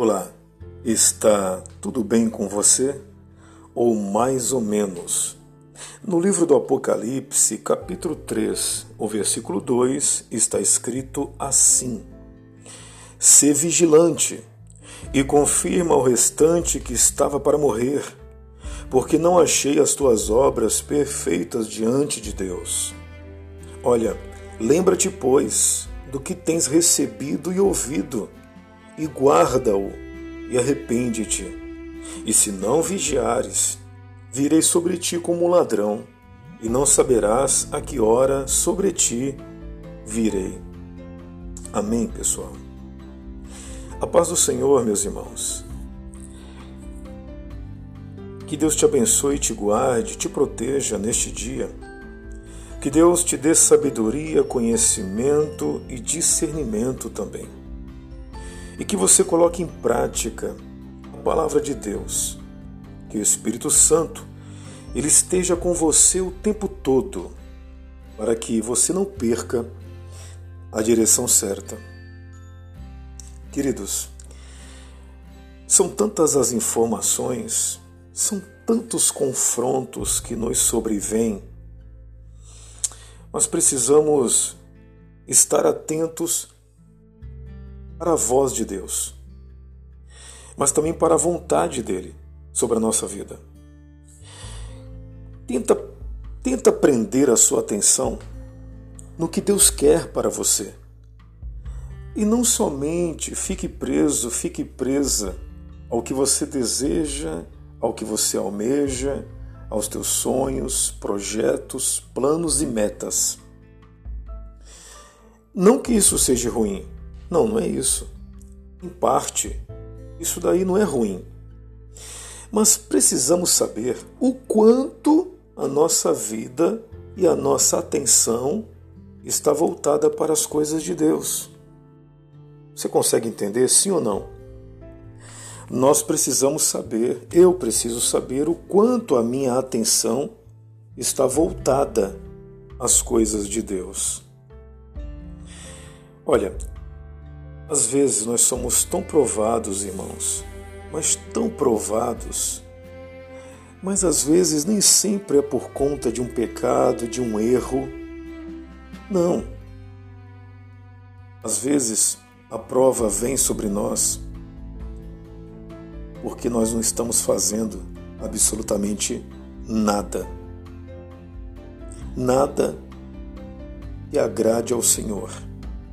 Olá, está tudo bem com você? Ou mais ou menos? No livro do Apocalipse, capítulo 3, o versículo 2, está escrito assim: Sê vigilante e confirma ao restante que estava para morrer, porque não achei as tuas obras perfeitas diante de Deus. Olha, lembra-te, pois, do que tens recebido e ouvido e guarda-o, e arrepende-te. E se não vigiares, virei sobre ti como um ladrão, e não saberás a que hora sobre ti virei. Amém, pessoal. A paz do Senhor, meus irmãos. Que Deus te abençoe, te guarde, te proteja neste dia. Que Deus te dê sabedoria, conhecimento e discernimento também e que você coloque em prática a palavra de Deus. Que o Espírito Santo ele esteja com você o tempo todo, para que você não perca a direção certa. Queridos, são tantas as informações, são tantos confrontos que nos sobrevêm. Nós precisamos estar atentos para a voz de Deus, mas também para a vontade dele sobre a nossa vida. Tenta, tenta prender a sua atenção no que Deus quer para você. E não somente fique preso, fique presa ao que você deseja, ao que você almeja, aos teus sonhos, projetos, planos e metas. Não que isso seja ruim, não, não é isso. Em parte, isso daí não é ruim. Mas precisamos saber o quanto a nossa vida e a nossa atenção está voltada para as coisas de Deus. Você consegue entender, sim ou não? Nós precisamos saber, eu preciso saber o quanto a minha atenção está voltada às coisas de Deus. Olha, às vezes nós somos tão provados, irmãos, mas tão provados, mas às vezes nem sempre é por conta de um pecado, de um erro. Não. Às vezes a prova vem sobre nós porque nós não estamos fazendo absolutamente nada. Nada que agrade ao Senhor.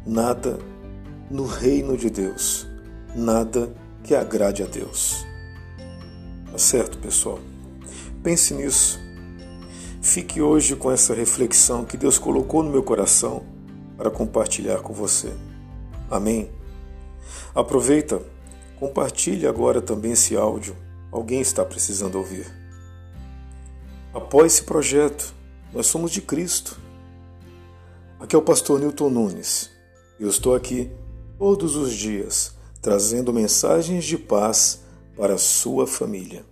Nada no reino de Deus. Nada que agrade a Deus. Tá certo, pessoal? Pense nisso. Fique hoje com essa reflexão que Deus colocou no meu coração para compartilhar com você. Amém? Aproveita, compartilhe agora também esse áudio. Alguém está precisando ouvir. Apoie esse projeto. Nós somos de Cristo. Aqui é o pastor Newton Nunes. Eu estou aqui todos os dias, trazendo mensagens de paz para sua família.